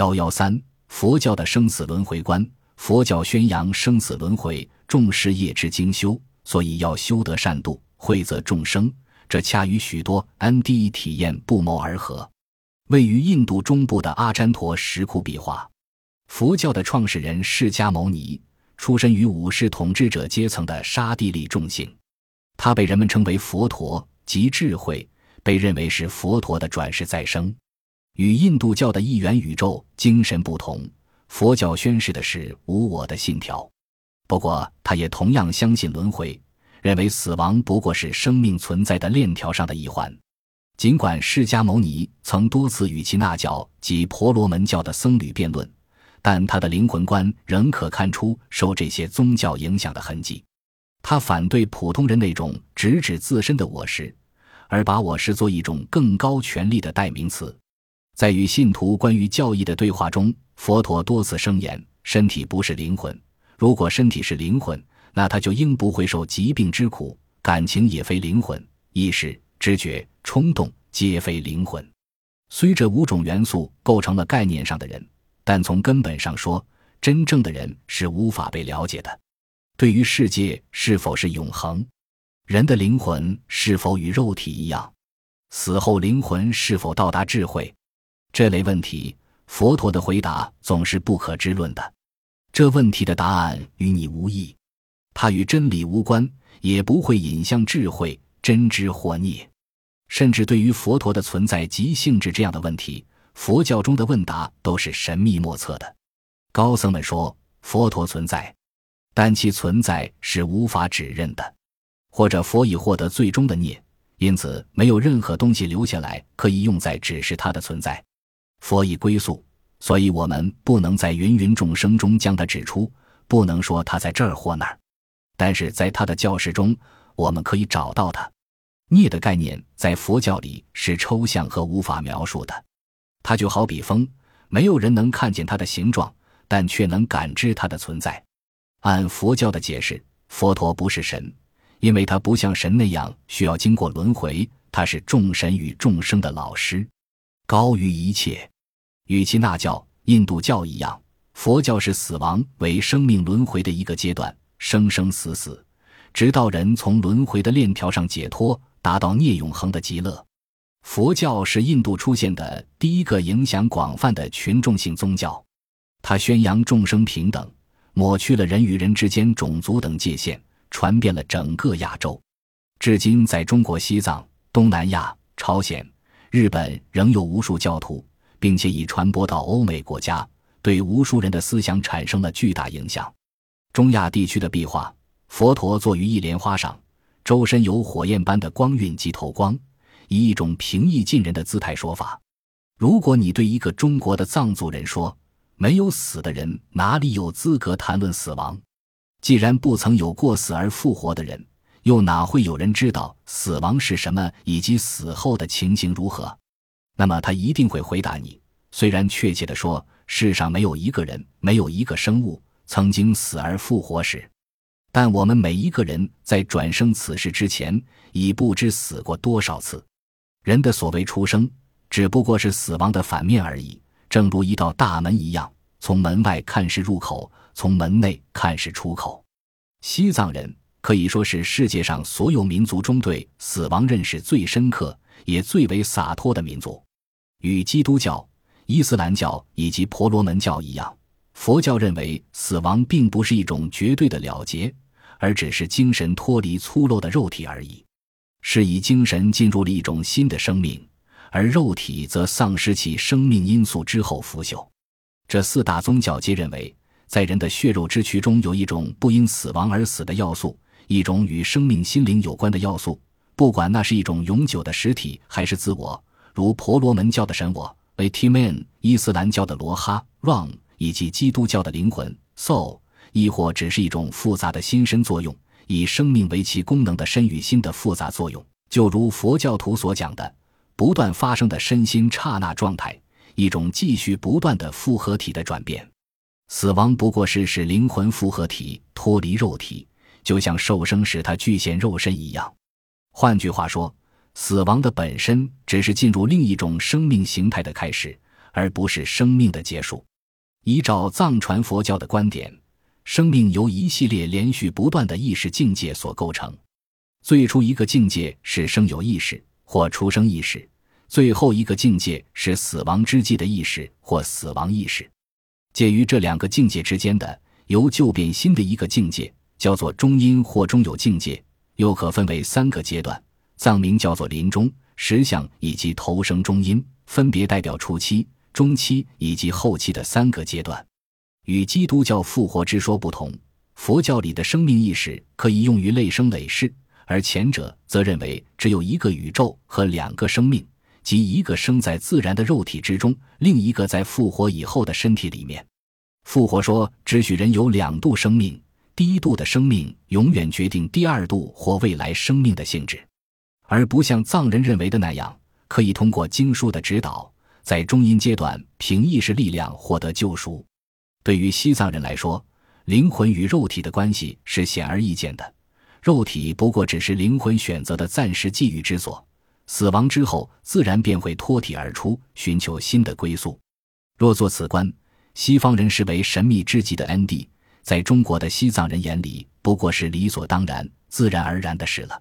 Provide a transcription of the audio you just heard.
幺幺三，佛教的生死轮回观。佛教宣扬生死轮回，重视业之精修，所以要修得善度，惠泽众生。这恰与许多 NDE 体验不谋而合。位于印度中部的阿占陀石窟壁画，佛教的创始人释迦牟尼出身于武士统治者阶层的沙地利众姓，他被人们称为佛陀，即智慧，被认为是佛陀的转世再生。与印度教的一元宇宙精神不同。佛教宣示的是无我的信条，不过他也同样相信轮回，认为死亡不过是生命存在的链条上的一环。尽管释迦牟尼曾多次与其那教及婆罗门教的僧侣辩论，但他的灵魂观仍可看出受这些宗教影响的痕迹。他反对普通人那种直指自身的我识，而把我视作一种更高权力的代名词。在与信徒关于教义的对话中，佛陀多次声言：身体不是灵魂。如果身体是灵魂，那他就应不会受疾病之苦；感情也非灵魂，意识、知觉、冲动皆非灵魂。虽这五种元素构成了概念上的人，但从根本上说，真正的人是无法被了解的。对于世界是否是永恒，人的灵魂是否与肉体一样，死后灵魂是否到达智慧？这类问题，佛陀的回答总是不可知论的。这问题的答案与你无异，它与真理无关，也不会引向智慧、真知或涅。甚至对于佛陀的存在及性质这样的问题，佛教中的问答都是神秘莫测的。高僧们说佛陀存在，但其存在是无法指认的，或者佛已获得最终的涅，因此没有任何东西留下来可以用在指示他的存在。佛已归宿，所以我们不能在芸芸众生中将他指出，不能说他在这儿或那儿。但是在他的教室中，我们可以找到他。涅的概念在佛教里是抽象和无法描述的，它就好比风，没有人能看见它的形状，但却能感知它的存在。按佛教的解释，佛陀不是神，因为他不像神那样需要经过轮回，他是众神与众生的老师。高于一切，与其那教、印度教一样，佛教是死亡为生命轮回的一个阶段，生生死死，直到人从轮回的链条上解脱，达到涅永恒的极乐。佛教是印度出现的第一个影响广泛的群众性宗教，它宣扬众生平等，抹去了人与人之间种族等界限，传遍了整个亚洲，至今在中国西藏、东南亚、朝鲜。日本仍有无数教徒，并且已传播到欧美国家，对无数人的思想产生了巨大影响。中亚地区的壁画，佛陀坐于一莲花上，周身有火焰般的光晕及透光，以一种平易近人的姿态说法。如果你对一个中国的藏族人说：“没有死的人哪里有资格谈论死亡？既然不曾有过死而复活的人。”又哪会有人知道死亡是什么，以及死后的情形如何？那么他一定会回答你：虽然确切的说，世上没有一个人，没有一个生物曾经死而复活时，但我们每一个人在转生此世之前，已不知死过多少次。人的所谓出生，只不过是死亡的反面而已，正如一道大门一样，从门外看是入口，从门内看是出口。西藏人。可以说是世界上所有民族中对死亡认识最深刻也最为洒脱的民族。与基督教、伊斯兰教以及婆罗门教一样，佛教认为死亡并不是一种绝对的了结，而只是精神脱离粗陋的肉体而已，是以精神进入了一种新的生命，而肉体则丧失其生命因素之后腐朽。这四大宗教皆认为，在人的血肉之躯中有一种不因死亡而死的要素。一种与生命心灵有关的要素，不管那是一种永久的实体还是自我，如婆罗门教的神我 （Atman）、伊斯兰教的罗哈 （Ram） 以及基督教的灵魂 （Soul），亦或只是一种复杂的心身作用，以生命为其功能的身与心的复杂作用，就如佛教徒所讲的不断发生的身心刹那状态，一种继续不断的复合体的转变。死亡不过是使灵魂复合体脱离肉体。就像受生时他具现肉身一样，换句话说，死亡的本身只是进入另一种生命形态的开始，而不是生命的结束。依照藏传佛教的观点，生命由一系列连续不断的意识境界所构成。最初一个境界是生有意识或出生意识，最后一个境界是死亡之际的意识或死亡意识。介于这两个境界之间的，由旧变新的一个境界，叫做中阴或中有境界，又可分为三个阶段，藏名叫做临终、实相以及投生中阴，分别代表初期。中期以及后期的三个阶段，与基督教复活之说不同，佛教里的生命意识可以用于累生累世，而前者则认为只有一个宇宙和两个生命，即一个生在自然的肉体之中，另一个在复活以后的身体里面。复活说只许人有两度生命，第一度的生命永远决定第二度或未来生命的性质，而不像藏人认为的那样，可以通过经书的指导。在中阴阶段，凭意识力量获得救赎。对于西藏人来说，灵魂与肉体的关系是显而易见的，肉体不过只是灵魂选择的暂时寄寓之所，死亡之后自然便会脱体而出，寻求新的归宿。若做此观，西方人视为神秘之极的 ND，在中国的西藏人眼里，不过是理所当然、自然而然的事了。